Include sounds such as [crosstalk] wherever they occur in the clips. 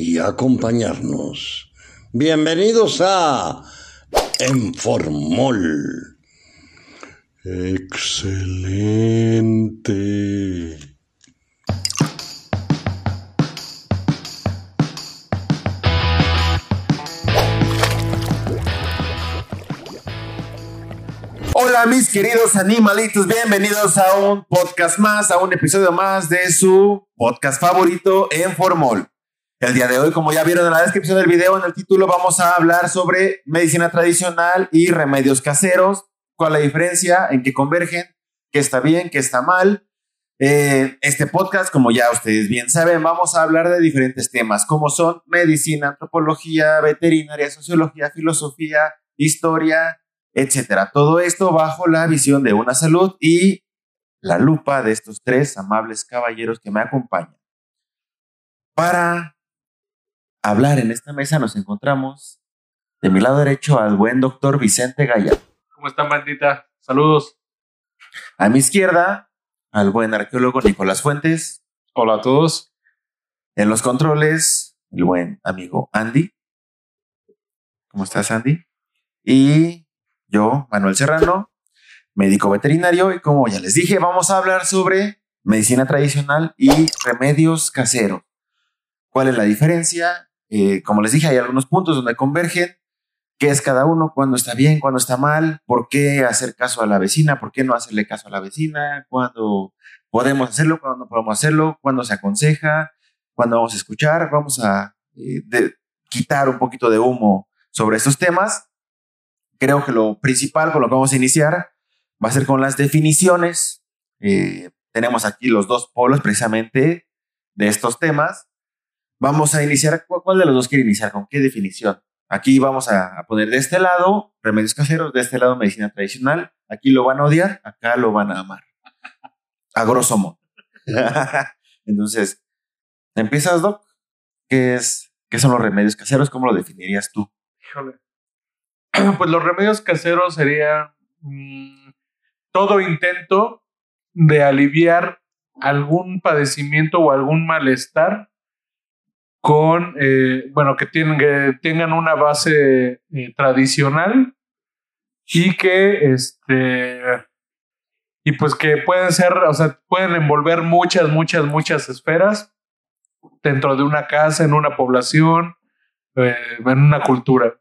y acompañarnos. Bienvenidos a Enformol. Excelente. Hola mis queridos animalitos, bienvenidos a un podcast más, a un episodio más de su podcast favorito en Formol. El día de hoy, como ya vieron en la descripción del video, en el título, vamos a hablar sobre medicina tradicional y remedios caseros, cuál es la diferencia, en qué convergen, qué está bien, qué está mal. Eh, este podcast, como ya ustedes bien saben, vamos a hablar de diferentes temas, como son medicina, antropología, veterinaria, sociología, filosofía, historia, etcétera. Todo esto bajo la visión de una salud y la lupa de estos tres amables caballeros que me acompañan. Para hablar en esta mesa nos encontramos de mi lado derecho al buen doctor Vicente Gaya. ¿Cómo están, bandita? Saludos. A mi izquierda, al buen arqueólogo Nicolás Fuentes. Hola a todos. En los controles, el buen amigo Andy. ¿Cómo estás, Andy? Y yo, Manuel Serrano, médico veterinario, y como ya les dije, vamos a hablar sobre medicina tradicional y remedios caseros. ¿Cuál es la diferencia? Eh, como les dije, hay algunos puntos donde convergen. ¿Qué es cada uno? ¿Cuándo está bien? ¿Cuándo está mal? ¿Por qué hacer caso a la vecina? ¿Por qué no hacerle caso a la vecina? ¿Cuándo podemos hacerlo? ¿Cuándo no podemos hacerlo? ¿Cuándo se aconseja? ¿Cuándo vamos a escuchar? Vamos a eh, de, quitar un poquito de humo sobre estos temas creo que lo principal con lo que vamos a iniciar va a ser con las definiciones. Eh, tenemos aquí los dos polos precisamente de estos temas. Vamos a iniciar, ¿cuál de los dos quiere iniciar? ¿Con qué definición? Aquí vamos a, poner de este lado remedios caseros, de este lado medicina tradicional. Aquí lo van a odiar, acá lo van a amar. A grosso modo. [laughs] Entonces, empiezas, Doc. ¿Qué, es, ¿Qué son los remedios caseros? ¿Cómo lo definirías tú? Híjole. [clears throat] pues los remedios caseros serían mm, todo intento de aliviar algún padecimiento o algún malestar con, eh, bueno, que, tienen, que tengan una base eh, tradicional y que, este, y pues que pueden ser, o sea, pueden envolver muchas, muchas, muchas esferas dentro de una casa, en una población, eh, en una cultura.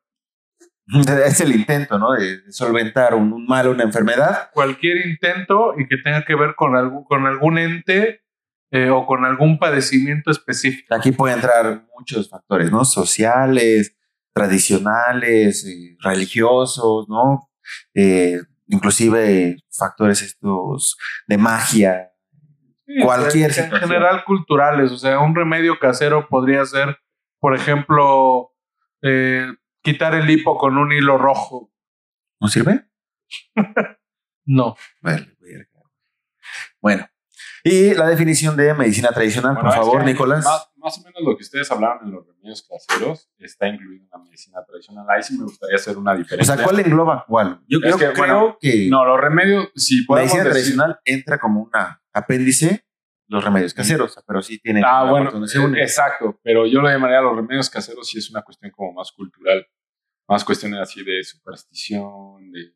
[laughs] Es el intento, ¿no? De solventar un, mal, una enfermedad. Cualquier intento y que tenga que ver con algún, con algún ente eh, o con algún padecimiento específico. Aquí pueden entrar muchos factores, ¿no? Sociales, tradicionales, eh, religiosos, ¿no? Eh, inclusive factores estos de magia. cualquier en, en general culturales, o sea, un remedio casero podría ser, por ejemplo, quitar el hipo con un hilo rojo. ¿No sirve? [laughs] no. Bueno, y la definición de medicina tradicional, por favor, Nicolás. Más, o menos lo que ustedes hablaron en los remedios caseros está incluido en la medicina tradicional. Ahí sí me gustaría hacer una diferencia. O sea, ¿cuál engloba cuál? Yo creo, que, No, los remedios, si podemos Medicina tradicional entra como una apéndice los remedios caseros, pero sí tienen... Ah, bueno, exacto, pero yo lo llamaría los remedios caseros si es una cuestión como más cultural, más cuestiones así de superstición, de,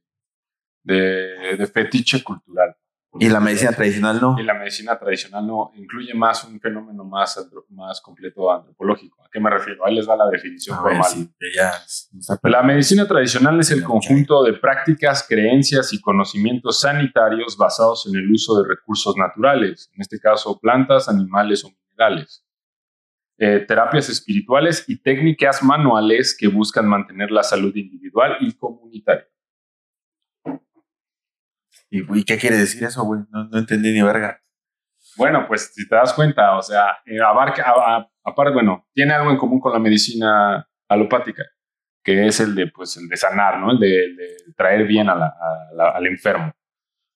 de, de fetiche cultural. ¿Y la medicina tradicional no? Y la medicina tradicional no, incluye más un fenómeno más, más completo antropológico. ¿A qué me refiero? Ahí les da la definición formal. la medicina tradicional es el conjunto de prácticas, creencias y conocimientos sanitarios basados en el uso de recursos naturales, en este caso plantas, animales o minerales. Eh, terapias espirituales y técnicas manuales que buscan mantener la salud individual y comunitaria. ¿Y, qué quiere decir eso, güey? No, entendí ni verga. Bueno, pues si te das cuenta, o sea, eh, abarca, aparte, bueno, tiene algo en común con la medicina alopática, que es el de, pues, el de sanar, ¿no? El de, traer bien al enfermo,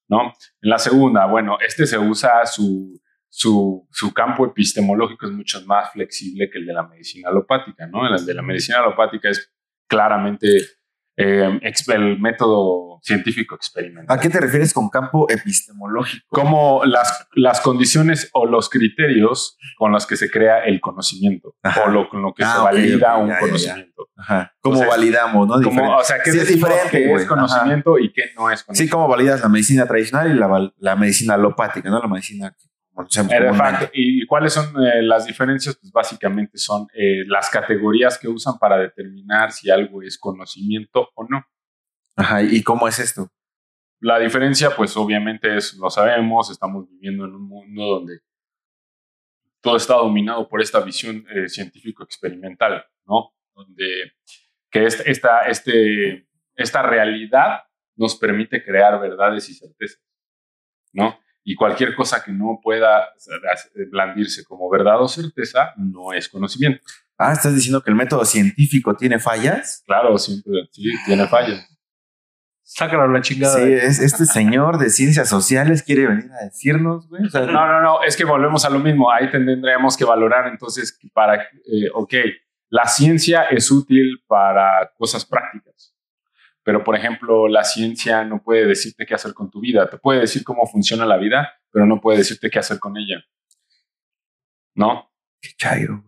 ¿no? En la segunda, bueno, este se usa su, su, su, campo epistemológico es mucho más flexible que el de la medicina alopática, ¿no? El de la medicina alopática es claramente eh, el método científico experimental. ¿A qué te refieres con campo epistemológico? Como las, las condiciones o los criterios con los que se crea el conocimiento o lo, con lo que ah, se valida un conocimiento. ¿Cómo validamos? ¿no? o sea, ¿qué es diferente? es conocimiento y qué no es conocimiento? Sí, ¿cómo validas la medicina tradicional y la, la medicina alopática, ¿no? La medicina ¿Y cuáles son eh, las diferencias? Pues básicamente son eh, las categorías que usan para determinar si algo es conocimiento o no. Ajá, ¿y cómo es esto? La diferencia, pues obviamente es, lo sabemos, estamos viviendo en un mundo donde todo está dominado por esta visión eh, científico-experimental, ¿no? Donde que esta, este, esta realidad nos permite crear verdades y certezas, ¿no? y cualquier cosa que no pueda blandirse como verdad o certeza no es conocimiento. Ah, ¿estás diciendo que el método científico tiene fallas? Claro, siempre, sí, tiene fallas. Sácalo la chingada. Sí, es, este señor de ciencias sociales quiere venir a decirnos, güey. no, no, no, es que volvemos a lo mismo. Ahí tendríamos que valorar entonces para, eh, ok, la ciencia es útil para cosas prácticas. Pero, por ejemplo, la ciencia no puede decirte qué hacer con tu vida. Te puede decir cómo funciona la vida, pero no puede decirte qué hacer con ella. ¿No? Qué chairo.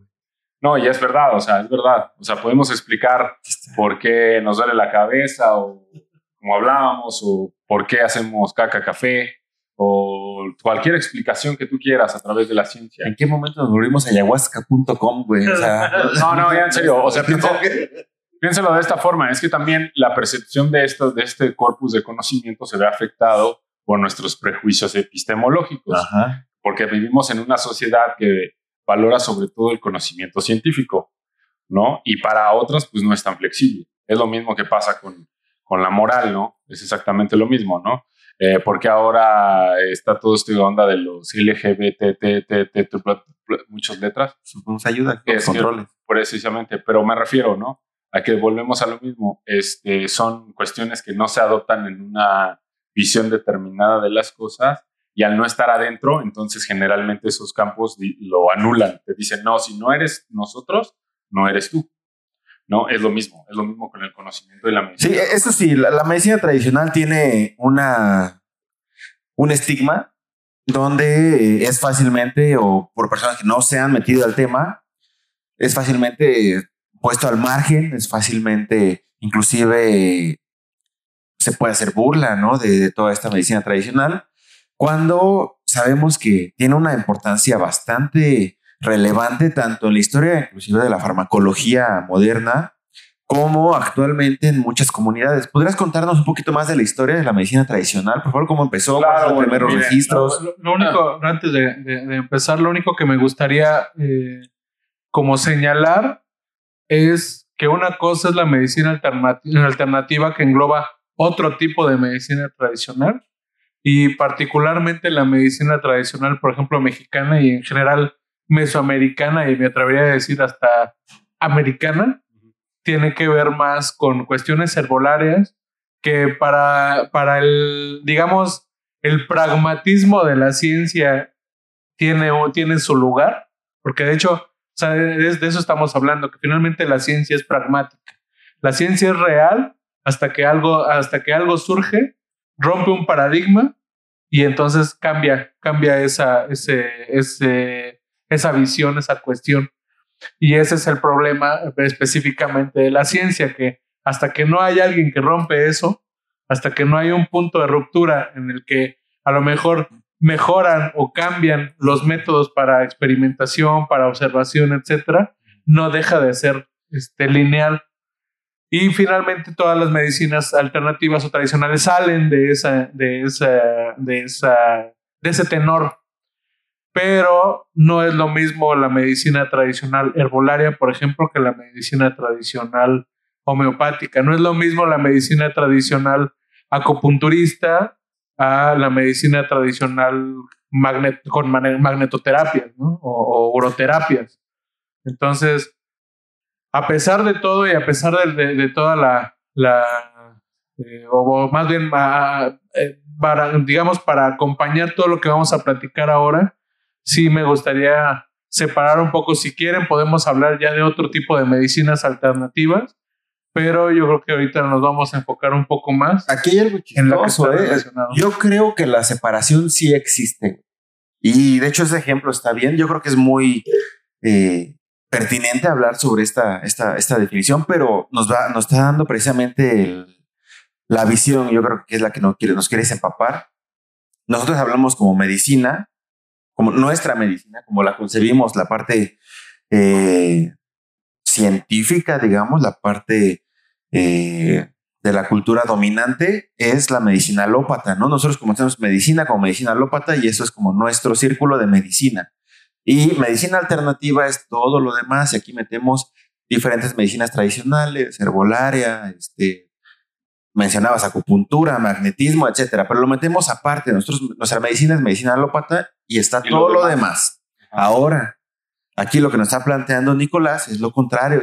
No, y es verdad, o sea, es verdad. O sea, podemos explicar por qué nos duele la cabeza o como hablábamos o por qué hacemos caca café o cualquier explicación que tú quieras a través de la ciencia. ¿En qué momento nos volvimos a ayahuasca.com, güey? O sea, [laughs] no, no, ya en serio. O sea, [laughs] Piénselo de esta forma, es que también la percepción de, esto, de este corpus de conocimiento se ve afectado por nuestros prejuicios epistemológicos, porque vivimos en una sociedad que valora sobre todo el conocimiento científico, ¿no? Y para otras, pues no es tan flexible. Es lo mismo que pasa con, con la moral, ¿no? Es exactamente lo mismo, ¿no? Eh, porque ahora está todo este onda de los LGBT, muchas letras. Nos ayuda con controles. precisamente, pero me refiero, ¿no? a que volvemos a lo mismo. Este, son cuestiones que no se adoptan en una visión determinada de las cosas y al no estar adentro, entonces generalmente esos campos lo anulan. Te dicen, no, si no eres nosotros, no eres tú. No, es lo mismo, es lo mismo con el conocimiento de la medicina. Sí, eso sí, la, medicina tradicional tiene una, un estigma donde es fácilmente, o por personas que no se han metido al tema, es fácilmente puesto al margen, es fácilmente, inclusive se puede hacer burla, ¿no? De, toda esta medicina tradicional, cuando sabemos que tiene una importancia bastante relevante tanto en la historia, inclusive de la farmacología moderna, como actualmente en muchas comunidades. ¿Podrías contarnos un poquito más de la historia de la medicina tradicional? Por favor, ¿cómo empezó? Claro, los primeros registros? Lo, único, antes de, empezar, lo único que me gustaría eh, como señalar es que una cosa es la medicina alternativa que engloba otro tipo de medicina tradicional y particularmente la medicina tradicional, por ejemplo, mexicana y en general mesoamericana y me atrevería a decir hasta americana, tiene que ver más con cuestiones herbolarias que para, para el, digamos, el pragmatismo de la ciencia tiene, tiene su lugar, porque de hecho sea, de, eso estamos hablando, que finalmente la ciencia es pragmática. La ciencia es real hasta que algo, hasta que algo surge, rompe un paradigma y entonces cambia, cambia esa, ese, esa visión, esa cuestión. Y ese es el problema específicamente de la ciencia, que hasta que no hay alguien que rompe eso, hasta que no hay un punto de ruptura en el que a lo mejor mejoran o cambian los métodos para experimentación, para observación, etcétera, no deja de ser este, lineal. Y finalmente todas las medicinas alternativas o tradicionales salen de esa, de esa, de esa, de ese tenor. Pero no es lo mismo la medicina tradicional herbolaria, por ejemplo, que la medicina tradicional homeopática. No es lo mismo la medicina tradicional acupunturista a la medicina tradicional con magnetoterapia o, uroterapias. Entonces, a pesar de todo y a pesar de, toda la, eh, o más bien, eh, para, digamos, para acompañar todo lo que vamos a platicar ahora, sí me gustaría separar un poco. Si quieren, podemos hablar ya de otro tipo de medicinas alternativas, pero yo creo que ahorita nos vamos a enfocar un poco más. Aquí hay algo chistoso, en ¿eh? Yo creo que la separación sí existe. Y de hecho ese ejemplo está bien. Yo creo que es muy eh, pertinente hablar sobre esta, esta, esta definición, pero nos, va, nos está dando precisamente la visión, yo creo que es la que nos quiere, nos quiere empapar. Nosotros hablamos como medicina, como nuestra medicina, como la concebimos, la parte eh, científica, digamos, la parte eh, de la cultura dominante es la medicina alópata, ¿no? Nosotros conocemos medicina como medicina alópata y eso es como nuestro círculo de medicina. Y medicina alternativa es todo lo demás y aquí metemos diferentes medicinas tradicionales, herbolaria, este, mencionabas acupuntura, magnetismo, etcétera, pero lo metemos aparte. Nosotros, nuestra medicina es medicina alópata y está todo lo demás. Ahora, aquí lo que nos está planteando Nicolás es lo contrario.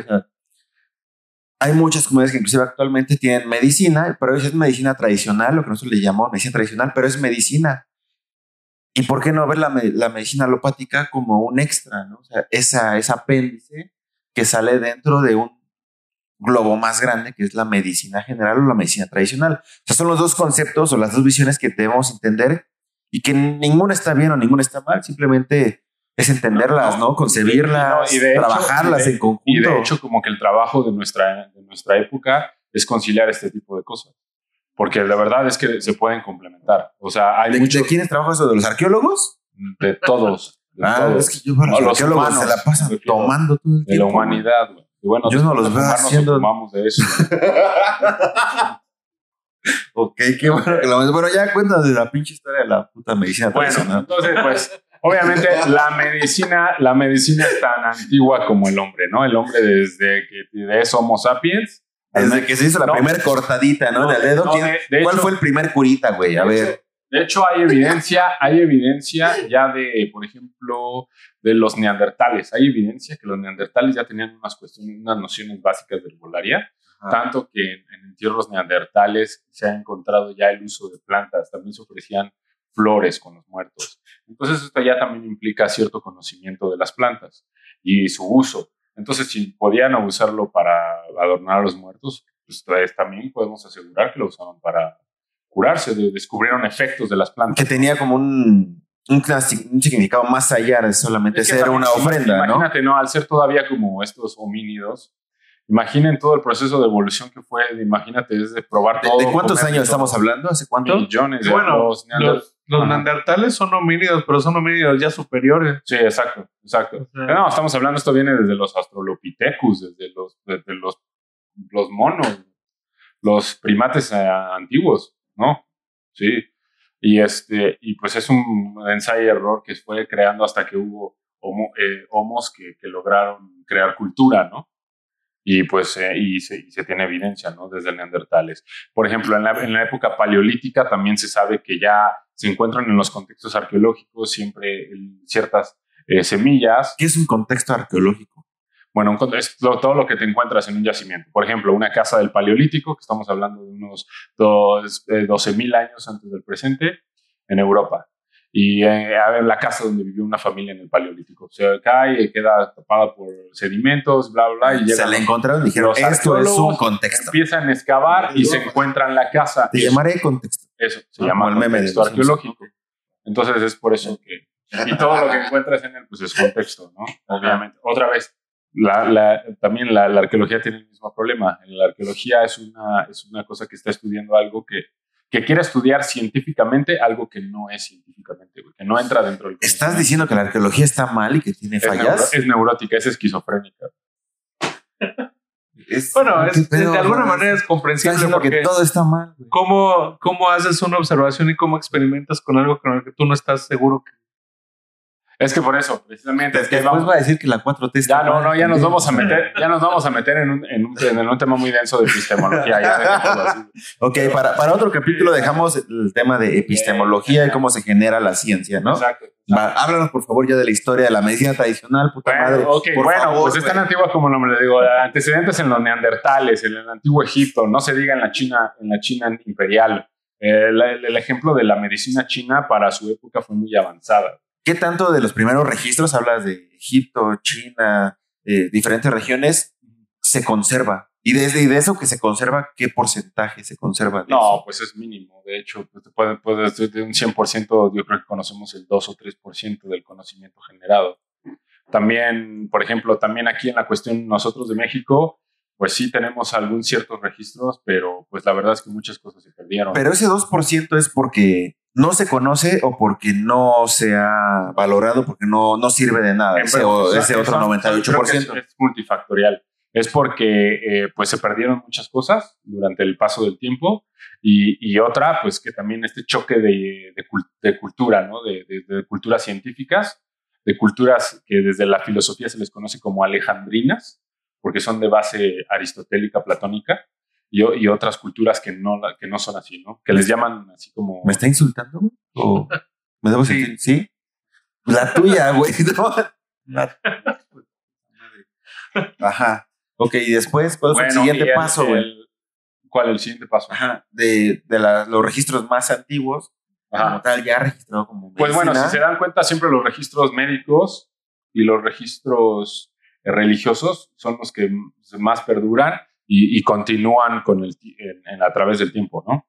hay muchas comunidades que inclusive actualmente tienen medicina, pero eso es medicina tradicional, lo que nosotros le llamamos medicina tradicional, pero es medicina. ¿Y por qué no ver la, la medicina alopática como un extra, ¿no? O sea, esa, esa apéndice que sale dentro de un globo más grande, que es la medicina general o la medicina tradicional. O sea, son los dos conceptos o las dos visiones que debemos entender y que ninguna está bien o ninguna está mal, simplemente es entenderlas, ¿no? Concebirlas, y trabajarlas en conjunto. Y de hecho, como que el trabajo de nuestra, de nuestra época es conciliar este tipo de cosas porque la verdad es que se pueden complementar. O sea, hay ¿De, muchos... ¿De quiénes trabaja eso? ¿De los arqueólogos? De todos. ah, es que yo los, arqueólogos se la pasan tomando todo el tiempo. De la humanidad, güey. Bueno, yo no los veo haciendo... tomamos de eso. [laughs] ok, qué bueno que lo Bueno, ya cuéntanos de la pinche historia de la puta medicina bueno, entonces, pues, obviamente la medicina, la medicina es tan antigua como el hombre, ¿no? El hombre desde que es Homo sapiens desde que se hizo la primera cortadita, ¿no? de dedo. ¿Cuál fue el primer curita, güey? A ver. De hecho, hay evidencia, hay evidencia ya de, por ejemplo, de los neandertales. Hay evidencia que los neandertales ya tenían unas cuestiones, unas nociones básicas de herbolaria, tanto que en, en, entierros neandertales se ha encontrado ya el uso de plantas. También se ofrecían flores con los muertos. Entonces, esto ya también implica cierto conocimiento de las plantas y su uso. Entonces, si podían usarlo para adornar a los muertos, pues también podemos asegurar que lo usaban para curarse, descubrieron efectos de las plantas. Que tenía como un, un, significado más allá de solamente ser una ofrenda, imagínate, ¿no? Al ser todavía como estos homínidos, imaginen todo el proceso de evolución que fue, imagínate, desde probar todo. ¿De, cuántos años estamos hablando? ¿Hace cuánto? Millones. De bueno, los, los neandertales son homínidos, pero son homínidos ya superiores. Sí, exacto, exacto. no, estamos hablando, esto viene desde los Australopithecus, desde los, desde los, los monos, los primates eh, antiguos, ¿no? Sí. Y, este, y pues es un ensayo y error que fue creando hasta que hubo eh, homos que, lograron crear cultura, ¿no? y pues eh, y, se, se, tiene evidencia ¿no? desde neandertales. Por ejemplo, en la, en la, época paleolítica también se sabe que ya se encuentran en los contextos arqueológicos siempre ciertas eh, semillas. ¿Qué es un contexto arqueológico? Bueno, es todo lo que te encuentras en un yacimiento. Por ejemplo, una casa del paleolítico, que estamos hablando de unos 12.000 eh, años antes del presente, en Europa y eh, a ver la casa donde vivió una familia en el Paleolítico. Se cae, queda tapada por sedimentos, bla, bla. Y se le encontraron y dijeron, esto es un contexto. Empiezan a excavar y se encuentran la casa. Te llamaré contexto. Eso, se llama el meme contexto arqueológico. Entonces es por eso que... Y todo lo que [laughs] encuentras en él, pues es contexto, ¿no? Obviamente. Otra vez, la, la, también la, la, arqueología tiene el mismo problema. La arqueología es una, es una cosa que está estudiando algo que que quiere estudiar científicamente algo que no es científicamente, que no entra dentro del... ¿Estás diciendo que la arqueología está mal y que tiene fallas? Es, neurótica, es esquizofrénica. [laughs] bueno, de alguna manera es comprensible porque todo está mal. ¿cómo, ¿Cómo haces una observación y cómo experimentas con algo con el que tú no estás seguro que es que por eso, precisamente. Es que después va a decir que la 4T está. Ya no, no, ya nos vamos a meter, ya nos vamos a meter en un, en un, en un tema muy denso de epistemología. Ya ok, para, para otro capítulo dejamos el tema de epistemología y cómo se genera la ciencia, ¿no? Exacto. háblanos, por favor, ya de la historia de la medicina tradicional, puta bueno, madre. bueno, pues es tan antigua como no me le digo. Antecedentes en los neandertales, en el antiguo Egipto, no se diga en la China, en la China imperial. Eh, el, ejemplo de la medicina china para su época fue muy avanzada. ¿Qué tanto de los primeros registros hablas de Egipto, China, eh, diferentes regiones se conserva? Y desde de eso que se conserva, ¿qué porcentaje se conserva? no, pues es mínimo. De hecho, pues puede, puede, de un 100%, yo creo que conocemos el 2 o 3% del conocimiento generado. También, por ejemplo, también aquí en la cuestión nosotros de México, pues sí tenemos algún ciertos registros, pero pues la verdad es que muchas cosas se perdieron. Pero ese 2% es porque no se conoce o porque no se ha valorado, porque no, no sirve de nada. Ese, ese otro 98%. Es, es, multifactorial. Es porque eh, pues se perdieron muchas cosas durante el paso del tiempo y, y otra, pues que también este choque de, de, de cultura, ¿no? De, de, culturas científicas, de culturas que desde la filosofía se les conoce como alejandrinas, porque son de base aristotélica, platónica, y, y, otras culturas que no, que no son así, ¿no? Que les llaman así como... ¿Me está insultando? ¿O ¿Me debo sentir? ¿Sí? La tuya, güey. [laughs] Ajá. Ok, y después, ¿cuál fue el siguiente paso, güey? ¿Cuál es el siguiente paso? Ajá, de, de la, los registros más antiguos, Ajá. como tal, ya registrado como Pues bueno, si se dan cuenta, siempre los registros médicos y los registros religiosos son los que más perduran y, y continúan con el, en, a través del tiempo, ¿no?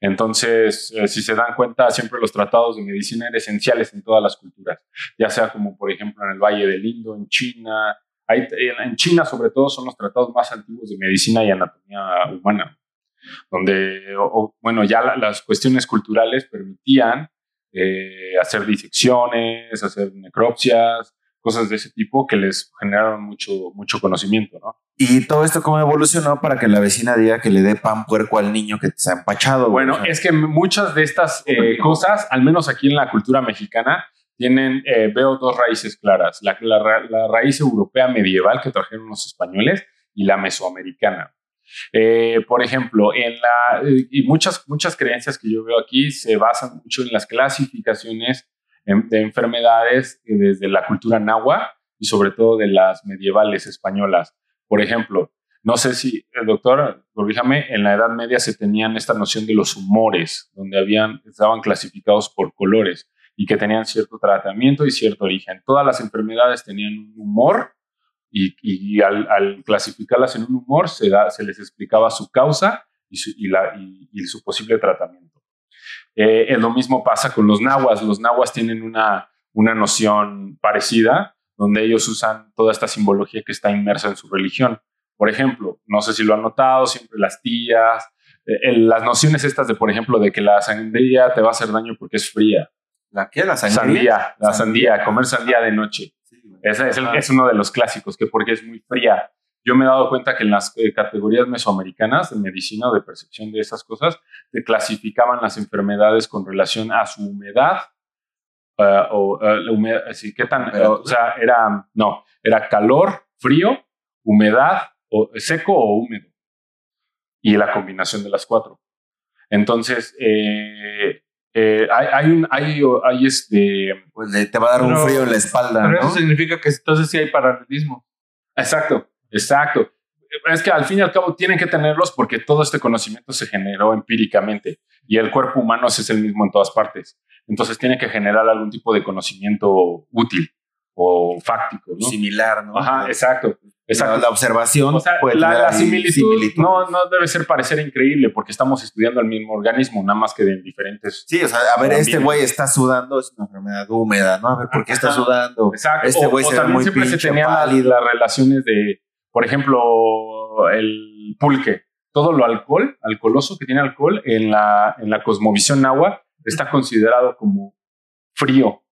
Entonces, eh, si se dan cuenta, siempre los tratados de medicina eran esenciales en todas las culturas, ya sea como por ejemplo en el Valle del Indo, en China. En China, sobre todo, son los tratados más antiguos de medicina y anatomía humana, donde, o, bueno, ya la, las cuestiones culturales permitían eh, hacer disecciones, hacer necropsias, cosas de ese tipo que les generaron mucho, mucho conocimiento, ¿no? Y todo esto cómo evolucionó para que la vecina diga que le dé pan puerco al niño que se ha empachado. Bueno, es que muchas de estas eh, cosas, al menos aquí en la cultura mexicana, tienen, eh, veo dos raíces claras. La, la, la, raíz europea medieval que trajeron los españoles y la mesoamericana. Eh, por ejemplo, en la, y muchas, muchas creencias que yo veo aquí se basan mucho en las clasificaciones de enfermedades desde la cultura náhuatl y sobre todo de las medievales españolas. Por ejemplo, no sé si el doctor, corríjame, en la Edad Media se tenían esta noción de los humores, donde habían, estaban clasificados por colores y que tenían cierto tratamiento y cierto origen. Todas las enfermedades tenían un humor y, al, clasificarlas en un humor se, da, se les explicaba su causa y la, y su posible tratamiento. Eh, lo mismo pasa con los nahuas. Los nahuas tienen una, una noción parecida, donde ellos usan toda esta simbología que está inmersa en su religión. Por ejemplo, no sé si lo han notado, siempre las tías, eh, las nociones estas de, por ejemplo, de que la sandía te va a hacer daño porque es fría. ¿La qué? ¿La sandía? Sandía, la sandía, comer sandía de noche. Sí, Ese es, el, es, uno de los clásicos, que porque es muy fría yo me he dado cuenta que en las eh, categorías mesoamericanas de medicina o de percepción de esas cosas, se clasificaban las enfermedades con relación a su humedad. Uh, o uh, la humedad, sí, qué tan, uh, o sea, era, no, era calor, frío, humedad, o, seco o húmedo. Y la combinación de las cuatro. Entonces, eh, eh, hay, hay, un, hay, hay este. Pues te va a dar un frío en la espalda. Pero ¿no? eso significa que entonces sí hay paralelismo. Exacto. Exacto. Es que al fin y al cabo tienen que tenerlos porque todo este conocimiento se generó empíricamente y el cuerpo humano es el mismo en todas partes. Entonces tiene que generar algún tipo de conocimiento útil o fáctico, ¿no? Similar, ¿no? Ajá, exacto. exacto. La observación. O sea, la, la similitud, similitud, No, no debe ser parecer increíble porque estamos estudiando el mismo organismo, nada más que de diferentes. Sí, o sea, a ver, este güey está sudando, es una enfermedad húmeda, ¿no? A ver, ¿por qué está sudando? Exacto. Este güey se ve muy siempre se tenían las, las relaciones de por ejemplo, el pulque, todo lo alcohol, alcoholoso que tiene alcohol en la, en la cosmovisión náhuatl está considerado como frío.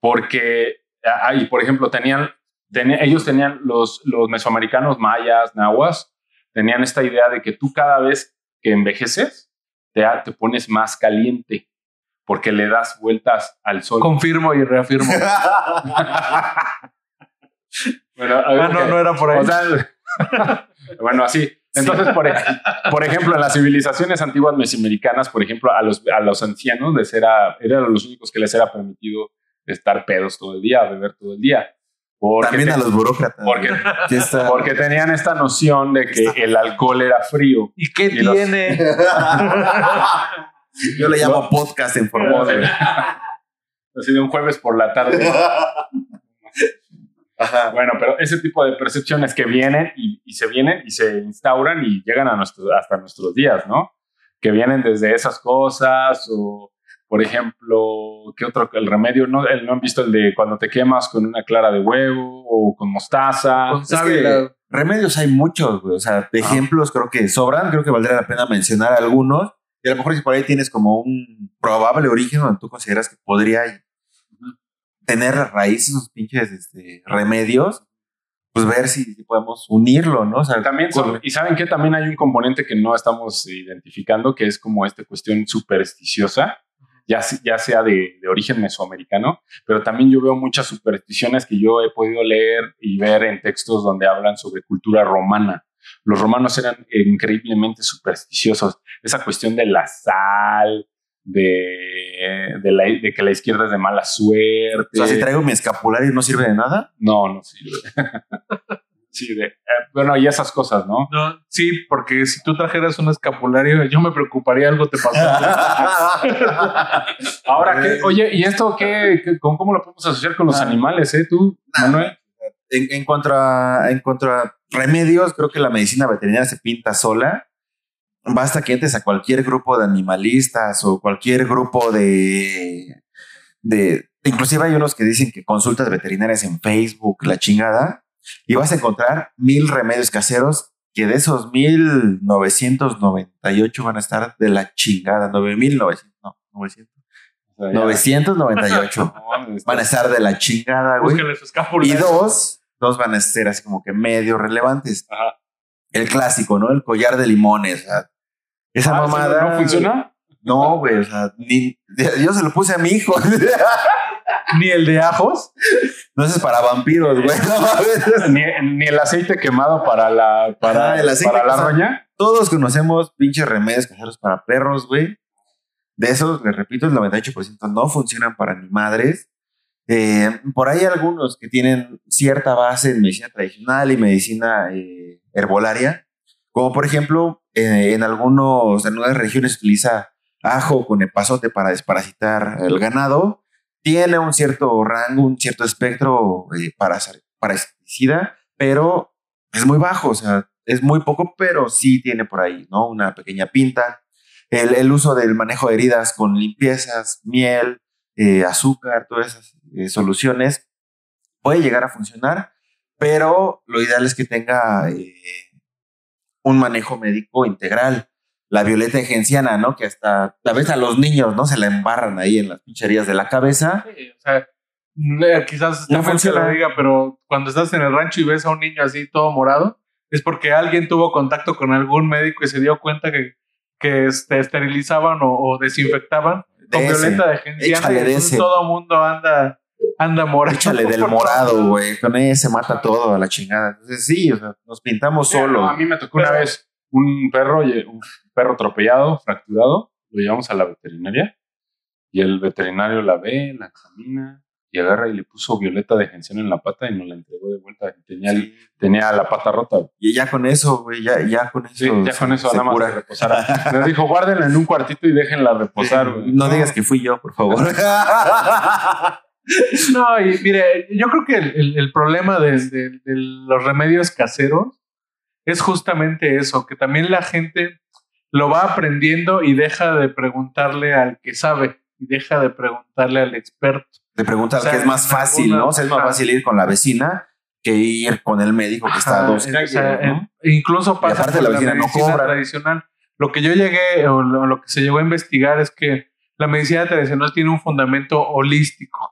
Porque, ahí, por ejemplo, tenían, ten, ellos tenían, los, los mesoamericanos mayas, nahuas, tenían esta idea de que tú cada vez que envejeces, te, te pones más caliente porque le das vueltas al sol. Confirmo y reafirmo. [laughs] Bueno, ah, no, no era por ahí. O sea, [laughs] bueno, así. Entonces, por, por, ejemplo, en las civilizaciones antiguas mesoamericanas, por ejemplo, a los, a los ancianos les era, eran los únicos que les era permitido estar pedos todo el día, beber todo el día. También a los burócratas. Porque, porque, tenían esta noción de que el alcohol era frío. ¿Y qué tiene? [laughs] Yo le llamo podcast en formal. Así de un jueves por la tarde. [laughs] Bueno, pero ese tipo de percepciones que vienen y, se vienen y se instauran y llegan a nuestro, hasta nuestros días, ¿no? Que vienen desde esas cosas o, por ejemplo, ¿qué otro? El remedio, ¿no? El, ¿no han visto el de cuando te quemas con una clara de huevo o con mostaza? Con remedios hay muchos, güey. O sea, de ejemplos creo que sobran. Creo que valdría la pena mencionar algunos. Y a lo mejor si por ahí tienes como un probable origen donde tú consideras que podría tener raíces esos pinches este, remedios, pues ver si, podemos unirlo, ¿no? O sea, también y saben que también hay un componente que no estamos identificando, que es como esta cuestión supersticiosa, ya, ya sea de, de, origen mesoamericano, pero también yo veo muchas supersticiones que yo he podido leer y ver en textos donde hablan sobre cultura romana. Los romanos eran increíblemente supersticiosos. Esa cuestión de la sal, de, de, la, de, que la izquierda es de mala suerte. O sea, si traigo mi escapulario no sirve de nada. No, no sirve. [laughs] sí, de, eh, bueno, y esas cosas, ¿no? No, sí, porque si tú trajeras un escapulario, yo me preocuparía algo te pasó. [laughs] Ahora, ¿qué? Oye, ¿y esto qué, con, cómo lo podemos asociar con los ah. animales, eh? Tú, Manuel. En, en, cuanto a, en cuanto a remedios, creo que la medicina veterinaria se pinta sola basta que entres a cualquier grupo de animalistas o cualquier grupo de, de, inclusive hay unos que dicen que consultas veterinarias en Facebook, la chingada, y vas a encontrar mil remedios caseros que de esos mil ocho van a estar de la chingada, nueve mil novecientos, no, 900. 998 [laughs] van a estar de la chingada, güey. Y dos, dos van a ser así como que medio relevantes. El clásico, ¿no? El collar de limones. Esa ah, mamada. ¿No funciona? No, güey, o sea, ni, yo se lo puse a mi hijo. [laughs] ¿Ni el de ajos? No, es para vampiros, güey. [laughs] ni, el aceite quemado para la, para, para la roña. Todos conocemos pinches remedios caseros para perros, güey. De esos, les repito, el 98% no funcionan para ni madres. Eh, por ahí hay algunos que tienen cierta base en medicina tradicional y medicina eh, herbolaria, como por ejemplo eh, en, algunos, en algunas regiones utiliza ajo con epazote para desparasitar el ganado. Tiene un cierto rango, un cierto espectro eh, para parasiticida, pero es muy bajo, o sea, es muy poco, pero sí tiene por ahí, ¿no? Una pequeña pinta. El, el uso del manejo de heridas con limpiezas, miel, eh, azúcar, todas esas soluciones puede llegar a funcionar, pero lo ideal es que tenga un manejo médico integral. La violeta genciana, ¿no? Que hasta a veces a los niños, ¿no? Se la embarran ahí en las pincherías de la cabeza. Sí, o sea, eh, quizás no funciona. diga, pero cuando estás en el rancho y ves a un niño así todo morado, es porque alguien tuvo contacto con algún médico y se dio cuenta que, que este, esterilizaban o, desinfectaban con violeta de genciana. Y todo mundo anda anda morado. Échale del morado, güey. Con ese mata todo a la chingada. Entonces, sí, o sea, nos pintamos solo. a mí me tocó una vez un perro, un perro atropellado, fracturado. Lo llevamos a la veterinaria y el veterinario la ve, la examina y agarra y le puso violeta de gención en la pata y nos la entregó de vuelta. Tenía, tenía la pata rota. Y ya con eso, güey, ya, ya con eso. Sí, ya con eso nada más que reposara. Le dijo, guárdenla en un cuartito y déjenla reposar. no, digas que fui yo, por favor. [laughs] [laughs] No, y mire, yo creo que el, problema de, los remedios caseros es justamente eso, que también la gente lo va aprendiendo y deja de preguntarle al que sabe y deja de preguntarle al experto. De preguntar que es más fácil, ¿no? O sea, es más fácil ir con la vecina que ir con el médico que está a dos Incluso pasa con la, medicina, tradicional. Lo que yo llegué o lo que se llegó a investigar es que la medicina tradicional tiene un fundamento holístico.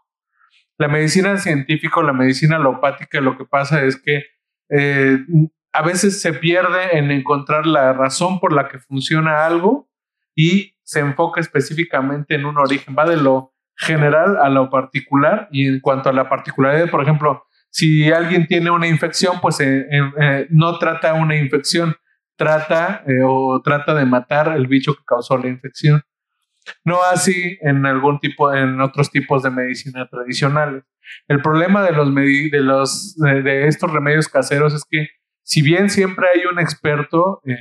La medicina científica o la medicina alopática lo que pasa es que eh, a veces se pierde en encontrar la razón por la que funciona algo y se enfoca específicamente en un origen, va de lo general a lo particular y en cuanto a la particularidad, por ejemplo, si alguien tiene una infección, pues eh, eh, no trata una infección, trata o trata de matar el bicho que causó la infección. No así en algún tipo, en otros tipos de medicina tradicionales. El problema de los, de, los de, estos remedios caseros es que si bien siempre hay un experto eh,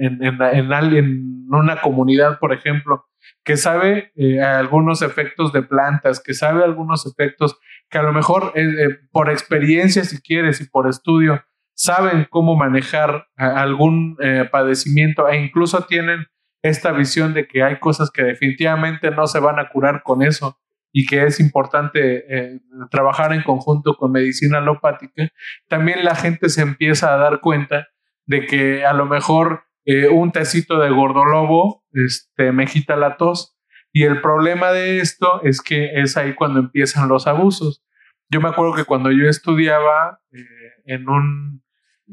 en, en, en, en, una comunidad, por ejemplo, que sabe eh, algunos efectos de plantas, que sabe algunos efectos que a lo mejor eh, por experiencia, si quieres, y por estudio, saben cómo manejar algún padecimiento e incluso tienen esta visión de que hay cosas que definitivamente no se van a curar con eso y que es importante eh, trabajar en conjunto con medicina alopática, también la gente se empieza a dar cuenta de que a lo mejor eh, un tecito de gordolobo este, me quita la tos. Y el problema de esto es que es ahí cuando empiezan los abusos. Yo me acuerdo que cuando yo estudiaba eh, en, un,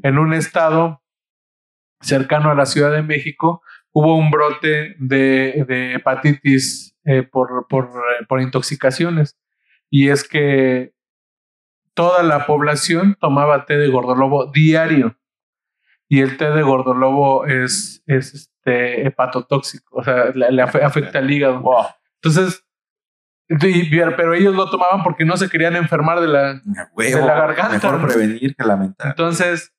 en un estado cercano a la Ciudad de México, hubo un brote de, de hepatitis eh, por, por, eh, por, intoxicaciones. Y es que toda la población tomaba té de gordolobo diario. Y el té de gordolobo es, es este, hepatotóxico, o sea, le, afecta al hígado. Entonces, pero ellos lo tomaban porque no se querían enfermar de la, de la garganta. Mejor prevenir que lamentar. Entonces,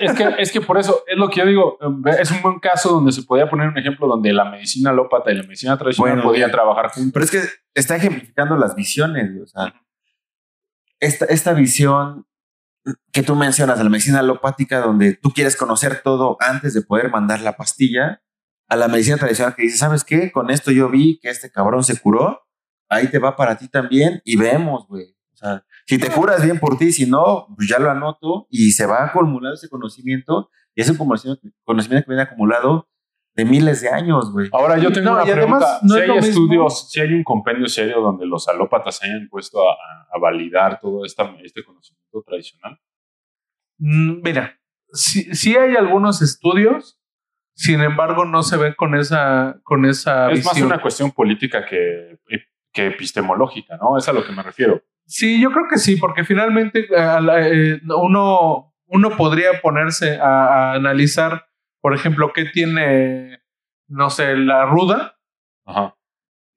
es que, es que por eso es lo que yo digo. Es un buen caso donde se podía poner un ejemplo donde la medicina alópata y la medicina tradicional podían trabajar juntos. Pero es que está ejemplificando las visiones. O sea, esta, esta visión que tú mencionas de la medicina alopática, donde tú quieres conocer todo antes de poder mandar la pastilla, a la medicina tradicional que dice, ¿sabes qué? Con esto yo vi que este cabrón se curó, ahí te va para ti también y vemos, güey. O sea, si te curas bien por ti, si no, pues ya lo anoto y se va acumulando ese conocimiento y es un conocimiento que viene acumulado de miles de años, güey. Ahora yo tengo una pregunta. si hay estudios, si hay un compendio serio donde los alópatas se hayan puesto a, validar todo esta, este conocimiento tradicional. Mm, mira, sí, hay algunos estudios, sin embargo no se ven con esa, con esa Es más una cuestión política que, que epistemológica, ¿no? Es a lo que me refiero. Sí, yo creo que sí, porque finalmente eh, eh, uno, uno podría ponerse a, analizar, por ejemplo, qué tiene, no sé, la ruda.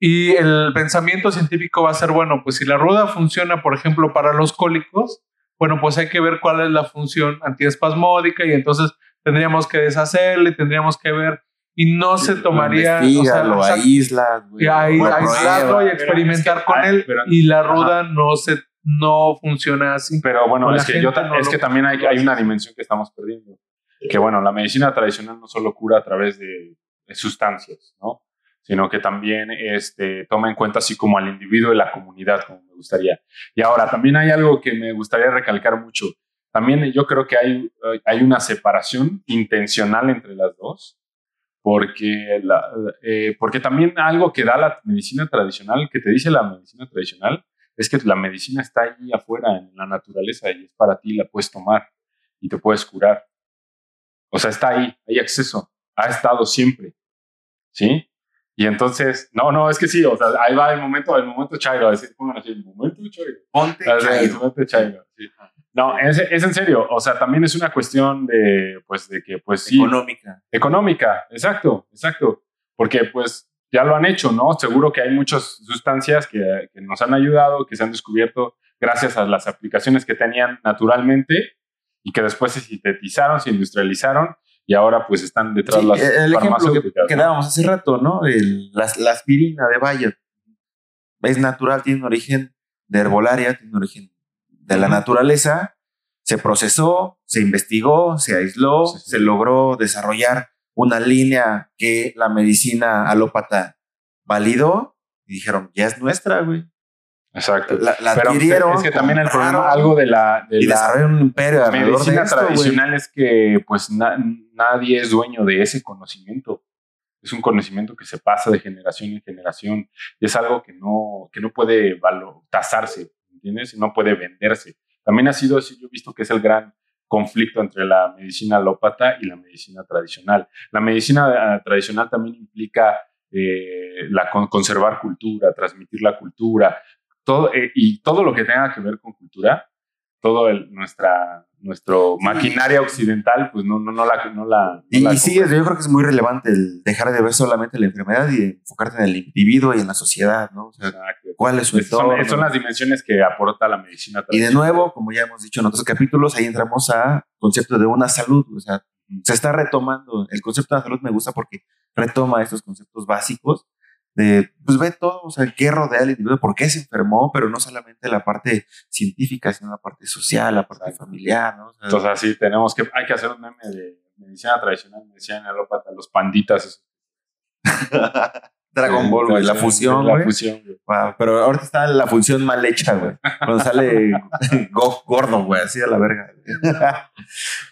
Y el pensamiento científico va a ser, bueno, pues si la ruda funciona, por ejemplo, para los cólicos, bueno, pues hay que ver cuál es la función antiespasmódica y entonces tendríamos que deshacerle, tendríamos que ver y no se tomaría. Lo, o sea, lo aíslas, Y aislarlo y experimentar con él. y la ruda no se no funciona así. Pero bueno, es que, yo, es que también hay, hay una dimensión que estamos perdiendo. Que bueno, la medicina tradicional no solo cura a través de, sustancias, ¿no? Sino que también este, toma en cuenta así como al individuo y la comunidad, como me gustaría. Y ahora, también hay algo que me gustaría recalcar mucho. También yo creo que hay, hay una separación intencional entre las dos porque, la, eh, porque también algo que da la medicina tradicional, que te dice la medicina tradicional, es que la medicina está ahí afuera, en la naturaleza, y es para ti, la puedes tomar y te puedes curar. O sea, está ahí, hay acceso, ha estado siempre, ¿sí? Y entonces, no, no, es que sí, o sea, ahí va el momento, el momento chairo, decir, así, el momento chairo. Ponte El momento chairo, sí. No, es, es, en serio. O sea, también es una cuestión de, pues, de que, pues sí. Económica. Económica, exacto, exacto. Porque, pues, ya lo han hecho, ¿no? Seguro que hay muchas sustancias que, que nos han ayudado, que se han descubierto gracias a las aplicaciones que tenían naturalmente y que después se sintetizaron, se industrializaron y ahora pues están detrás de las el ejemplo que, dábamos hace rato, ¿no? El, la, la, aspirina de Bayer es natural, tiene un origen de herbolaria, tiene un origen de la naturaleza, se procesó, se investigó, se aisló, se logró desarrollar una línea que la medicina alópata validó y dijeron, ya es nuestra, güey. Exacto. La, adquirieron. Es que también el problema, algo de la, de la un imperio medicina tradicional es que pues nadie es dueño de ese conocimiento. Es un conocimiento que se pasa de generación en generación y es algo que no, que no puede tasarse. ¿Entiendes? No puede venderse. También ha sido yo he visto que es el gran conflicto entre la medicina alópata y la medicina tradicional. La medicina eh, tradicional también implica eh, la conservar cultura, transmitir la cultura, todo, eh, y todo lo que tenga que ver con cultura, todo el, nuestra nuestro maquinaria occidental, pues no, no, no la... No la y, sí, yo creo que es muy relevante el dejar de ver solamente la enfermedad y enfocarte en el individuo y en la sociedad, ¿no? O sea, ¿cuál es su entorno? Son, son, las dimensiones que aporta la medicina. Y de nuevo, como ya hemos dicho en otros capítulos, ahí entramos a concepto de una salud, o sea, se está retomando. El concepto de la salud me gusta porque retoma estos conceptos básicos de, pues ve todo, o sea, qué rodea al individuo, por qué se enfermó, pero no solamente la parte científica, sino la parte social, la parte familiar, ¿no? Entonces, así tenemos que, hay que hacer un meme de medicina tradicional, medicina alópata, los panditas. [laughs] Dragon Ball, güey, la fusión, La fusión, pero ahorita está la función mal hecha, güey. Cuando sale [laughs] gordo, güey, así a la verga. [laughs]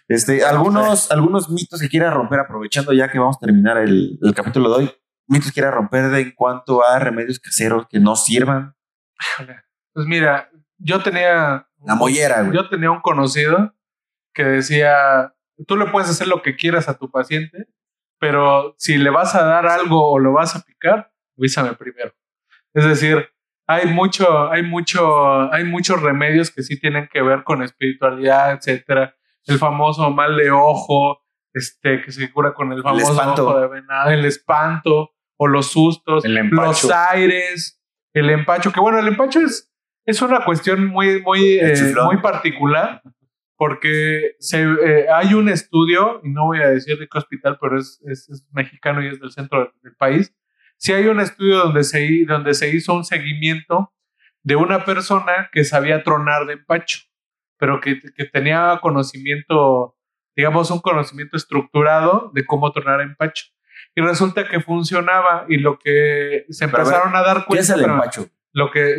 este, algunos, algunos mitos que quiera romper, aprovechando ya que vamos a terminar el, el capítulo de hoy mitos quiera romper de en cuanto a remedios caseros que no sirvan? Pues mira, yo tenía. La mollera, güey. Yo tenía un conocido que decía: tú le puedes hacer lo que quieras a tu paciente, pero si le vas a dar algo o lo vas a picar, avísame primero. Es decir, hay mucho, hay mucho, hay muchos remedios que sí tienen que ver con espiritualidad, etcétera. El famoso mal de ojo, este, que se cura con el famoso ojo de venado, el espanto o los sustos, los aires, el empacho, que bueno, el empacho es, es una cuestión muy, muy, eh, muy particular, porque se, eh, hay un estudio, y no voy a decir de qué hospital, pero es, es, mexicano y es del centro del, país, si hay un estudio donde se, donde se hizo un seguimiento de una persona que sabía tronar de empacho, pero que, que tenía conocimiento, digamos, un conocimiento estructurado de cómo tronar empacho y resulta que funcionaba y lo que se empezaron a, dar cuenta. ¿Qué es el empacho? Lo que,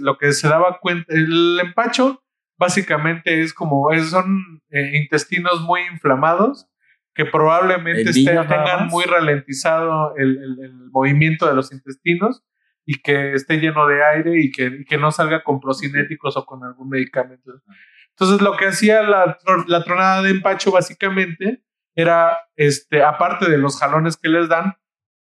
lo que se daba cuenta, el empacho básicamente es como, son eh, intestinos muy inflamados que probablemente tengan muy ralentizado el, movimiento de los intestinos y que esté lleno de aire y que, que no salga con procinéticos o con algún medicamento. Entonces lo que hacía la, la tronada de empacho básicamente era, este, aparte de los jalones que les dan,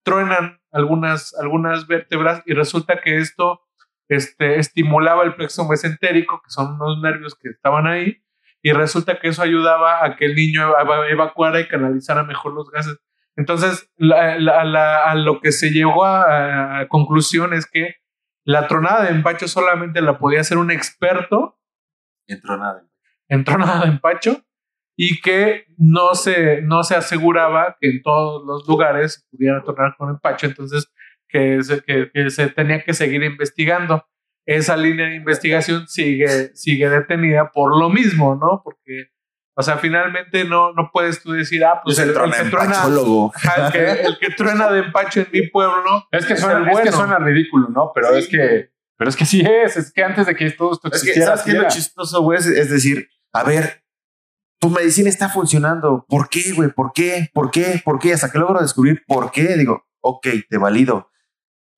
truenan algunas, algunas vértebras y resulta que esto este, estimulaba el plexo mesentérico, que son unos nervios que estaban ahí, y resulta que eso ayudaba a que el niño evacuara y canalizara mejor los gases. Entonces, a lo que se llegó a, conclusión es que la tronada de empacho solamente la podía hacer un experto. En tronada. En tronada de empacho y que no se, no se aseguraba que en todos los lugares pudiera tornar con empacho, entonces que se, que, se tenía que seguir investigando. Esa línea de investigación sigue, sigue detenida por lo mismo, ¿no? Porque, o sea, finalmente no, no puedes tú decir, ah, pues el, el, que truena, el, que, el que truena de empacho en mi pueblo. Es que suena, es que suena ridículo, ¿no? Pero es que, pero es que sí es, es que antes de que todo esto existiera. Es que, ¿sabes qué chistoso, güey? Es decir, a ver, tu medicina está funcionando. ¿Por qué, güey? ¿Por qué? ¿Por qué? ¿Por qué? Hasta que logro descubrir por qué, digo, ok, te valido.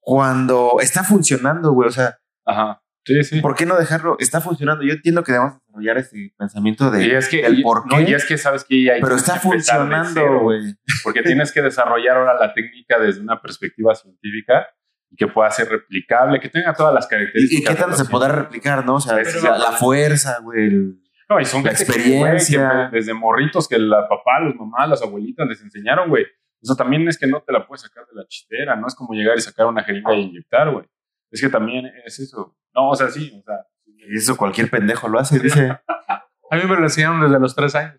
Cuando está funcionando, güey, o sea, Ajá. Sí, sí. ¿Por qué no dejarlo? Está funcionando. Yo entiendo que debemos desarrollar ese pensamiento de y es que, el por qué. No, y es que sabes que hay Pero está funcionando, güey. Porque [laughs] tienes que desarrollar ahora la técnica desde una perspectiva científica que pueda ser replicable, que tenga todas las características. ¿Y, qué tanto se podrá replicar, no? O sea, la, fuerza, güey. No, y son la experiencia. desde morritos que la papá, los mamás, las abuelitas les enseñaron, güey. O sea, también es que no te la puedes sacar de la chistera, no es como llegar y sacar una jeringa y inyectar, güey. Es que también es eso. No, o sea, sí, o sea. Eso cualquier pendejo lo hace, dice. [laughs] A mí me lo enseñaron desde los tres años.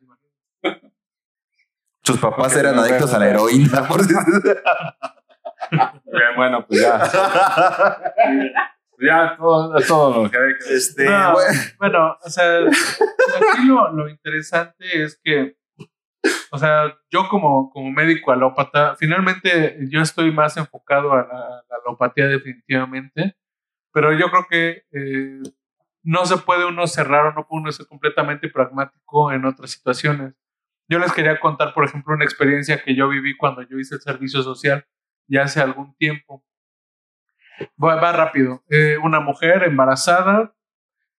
Sus papás eran adictos a la heroína. [laughs] bueno, pues ya. [laughs] ya todo, todo lo que hay que este, bueno. o sea, aquí lo, interesante es que, o sea, yo como, como médico alópata, finalmente yo estoy más enfocado a la, alopatía definitivamente, pero yo creo que eh, no se puede uno cerrar o no puede uno ser completamente pragmático en otras situaciones. Yo les quería contar, por ejemplo, una experiencia que yo viví cuando yo hice el servicio social ya hace algún tiempo. Va, rápido. Eh, una mujer embarazada,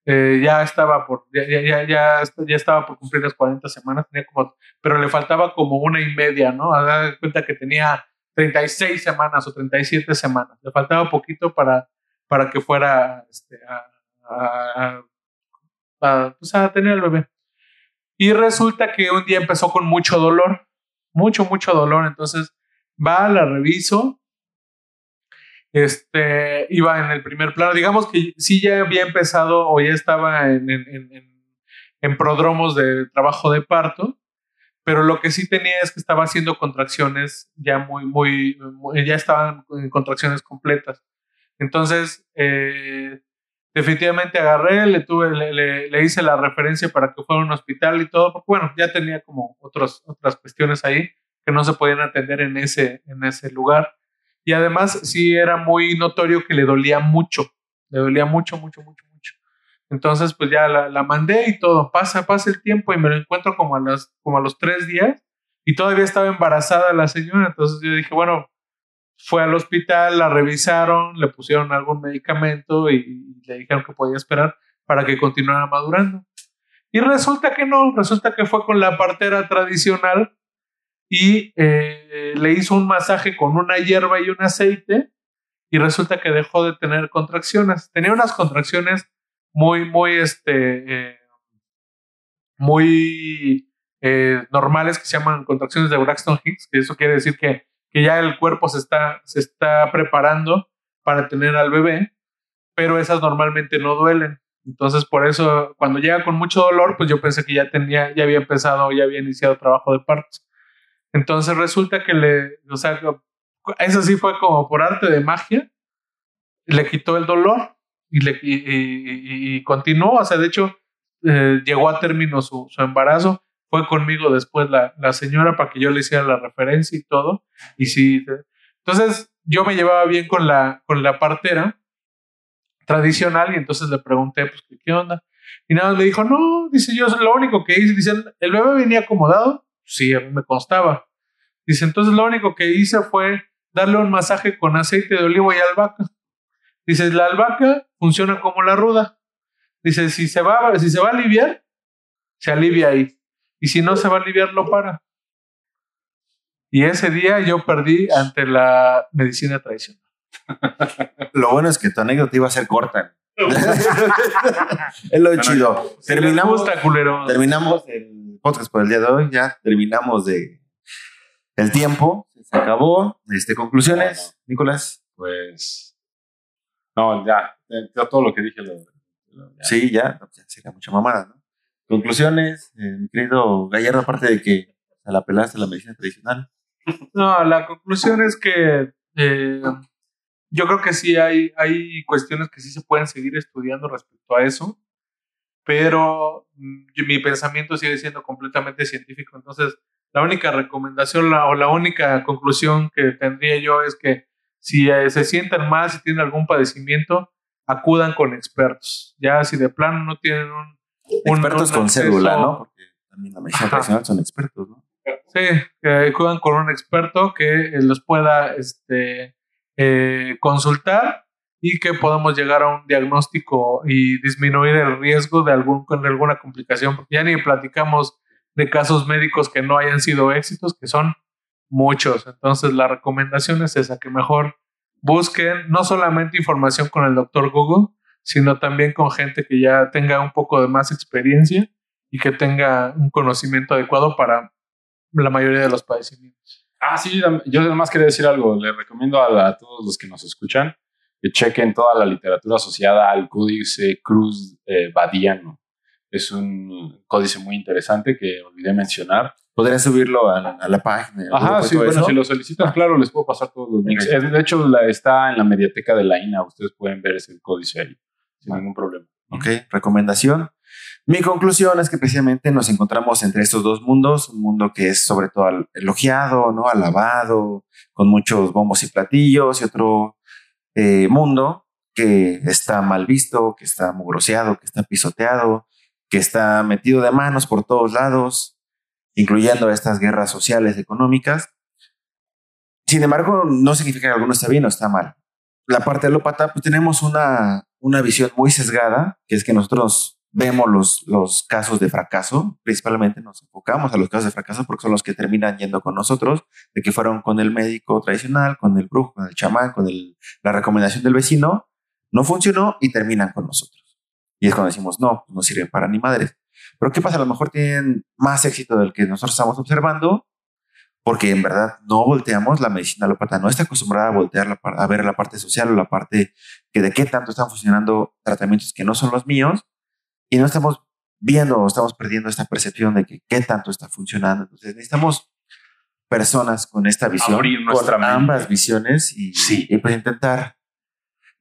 eh, ya estaba por ya, ya, ya, ya, estaba por cumplir las 40 semanas, tenía como, pero le faltaba como una y media, ¿no? A dar cuenta que tenía 36 semanas o 37 semanas. Le faltaba poquito para, para que fuera este, a, pues, a tener el bebé. Y resulta que un día empezó con mucho dolor, mucho, mucho dolor. Entonces va, la reviso. Este iba en el primer plano. Digamos que sí ya había empezado o ya estaba en, en, en, en prodromos de trabajo de parto pero lo que sí tenía es que estaba haciendo contracciones ya muy, muy, ya estaban en contracciones completas. Entonces, eh, definitivamente agarré, le, tuve, le, le, hice la referencia para que fuera a un hospital y todo, porque bueno, ya tenía como otros, otras cuestiones ahí que no se podían atender en ese, en ese lugar. Y además sí era muy notorio que le dolía mucho, le dolía mucho, mucho, mucho, entonces, pues ya la, mandé y todo. Pasa, pasa el tiempo y me lo encuentro como a, las, como a los tres días y todavía estaba embarazada la señora. Entonces yo dije, bueno, fue al hospital, la revisaron, le pusieron algún medicamento y, le dijeron que podía esperar para que continuara madurando. Y resulta que no, resulta que fue con la partera tradicional y eh, le hizo un masaje con una hierba y un aceite y resulta que dejó de tener contracciones. Tenía unas contracciones muy, muy, este, eh, muy eh, normales que se llaman contracciones de Braxton Hicks, que eso quiere decir que, que ya el cuerpo se está, se está preparando para tener al bebé, pero esas normalmente no duelen. Entonces, por eso, cuando llega con mucho dolor, pues yo pensé que ya tenía, ya había empezado, ya había iniciado trabajo de partos. Entonces resulta que le, o sea, eso sí fue como por arte de magia, le quitó el dolor y, continuó, o sea, de hecho, eh, llegó a término su, su, embarazo, fue conmigo después la, la, señora para que yo le hiciera la referencia y todo, y sí, entonces yo me llevaba bien con la, con la partera tradicional y entonces le pregunté, pues, ¿qué, onda? Y nada, me dijo, no, dice yo, lo único que hice, dice, ¿el bebé venía acomodado? Sí, a mí me constaba. Dice, entonces lo único que hice fue darle un masaje con aceite de olivo y albahaca. Dice, la albahaca funciona como la ruda. Dice, si se va, si se va a aliviar, se alivia ahí. Y si no se va a aliviar, lo para. Y ese día yo perdí ante la medicina tradicional. [laughs] Lo bueno es que tu anécdota iba a ser corta. [laughs] es lo chido. Terminamos, terminamos el podcast por el día de hoy. Ya terminamos de el tiempo. Se acabó. Este, conclusiones, Nicolás. Pues no, ya, ya todo lo que dije. Lo, Sí, ya, ya sería mucha mamada, ¿no? Conclusiones, eh, mi querido Gallardo, aparte de que se la pelaste la medicina tradicional. [laughs] No, la conclusión es que eh, yo creo que sí hay, hay cuestiones que sí se pueden seguir estudiando respecto a eso, pero mm, mi pensamiento sigue siendo completamente científico. Entonces, la única recomendación o la única conclusión que tendría yo es que si eh, se sientan más y tienen algún padecimiento, acudan con expertos. Ya si de plano no tienen un... expertos con cédula, ¿no? Porque también la medicina tradicional son expertos, ¿no? Sí, que acudan con un experto que eh, los pueda este, eh, consultar y que podamos llegar a un diagnóstico y disminuir el riesgo de, algún, de alguna complicación. Ya ni platicamos de casos médicos que no hayan sido éxitos, que son muchos. Entonces la recomendación es esa, que mejor busquen no solamente información con el doctor Google, sino también con gente que ya tenga un poco de más experiencia y que tenga un conocimiento adecuado para la mayoría de los padecimientos. Ah, sí, yo además quería decir algo. Le recomiendo a, todos los que nos escuchan que chequen toda la literatura asociada al códice Cruz eh, Badiano. Es un códice muy interesante que olvidé mencionar podría subirlo a la, página. Ajá, sí, bueno, si lo solicitan, claro, les puedo pasar todos los links. de hecho, está en la mediateca de la INA. Ustedes pueden ver ese códice ahí sin ningún problema. Ok, recomendación. Mi conclusión es que precisamente nos encontramos entre estos dos mundos, un mundo que es sobre todo elogiado, ¿no? alabado, con muchos bombos y platillos, y otro eh, mundo que está mal visto, que está mugroseado, que está pisoteado, que está metido de manos por todos lados, incluyendo estas guerras sociales, económicas. Sin embargo, no significa que alguno está bien o está mal. La parte alópata, pues tenemos una, una visión muy sesgada, que es que nosotros vemos los, los casos de fracaso, principalmente nos enfocamos a los casos de fracaso porque son los que terminan yendo con nosotros, de que fueron con el médico tradicional, con el brujo, con el chamán, con el, la recomendación del vecino, no funcionó y terminan con nosotros. Y es cuando decimos, no, no sirven para ni madres. Pero ¿qué pasa? A lo mejor tienen más éxito del que nosotros estamos observando, porque en verdad no volteamos la medicina alópata, no está acostumbrada a voltear a ver la parte social o la parte que de qué tanto están funcionando tratamientos que no son los míos, y no estamos viendo o estamos perdiendo esta percepción de que qué tanto está funcionando. Entonces necesitamos personas con esta visión, con ambas visiones y, sí. y pues intentar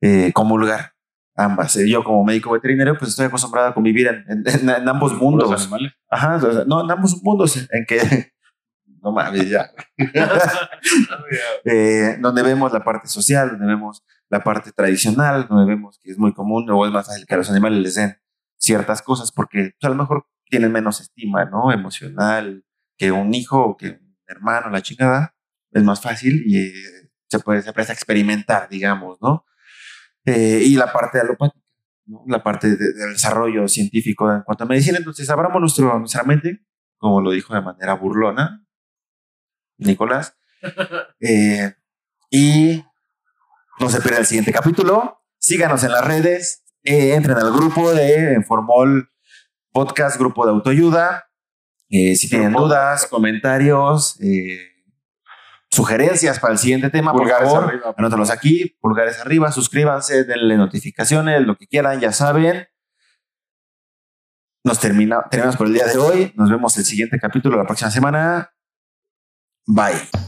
eh, comulgar ambas. Eh, yo como médico veterinario pues estoy acostumbrado a convivir en, ambos mundos. Ajá, no, en ambos mundos en que... [laughs] no mames, ya. [laughs] Eh, donde vemos la parte social, donde vemos la parte tradicional, donde vemos que es muy común o es más fácil que a los animales les den ciertas cosas porque pues, a lo mejor tienen menos estima, ¿no? Emocional que un hijo o que un hermano, la chingada. Es más fácil y eh, se puede, se a experimentar, digamos, ¿no? Eh, y la parte alopática, ¿no? La parte del desarrollo científico en cuanto a medicina. Entonces, abramos nuestro, nuestra mente, como lo dijo de manera burlona Nicolás. [laughs] Eh, y no se pierda el siguiente capítulo. Síganos en las redes, eh, entren al grupo de Formol Podcast, grupo de autoayuda. Eh, si tienen dudas, comentarios, eh, sugerencias para el siguiente tema, pulgares por favor, arriba. anótalos aquí, pulgares arriba, suscríbanse, denle notificaciones, lo que quieran, ya saben. Nos termina, terminamos por el día de hoy. Nos vemos el siguiente capítulo la próxima semana. Bye.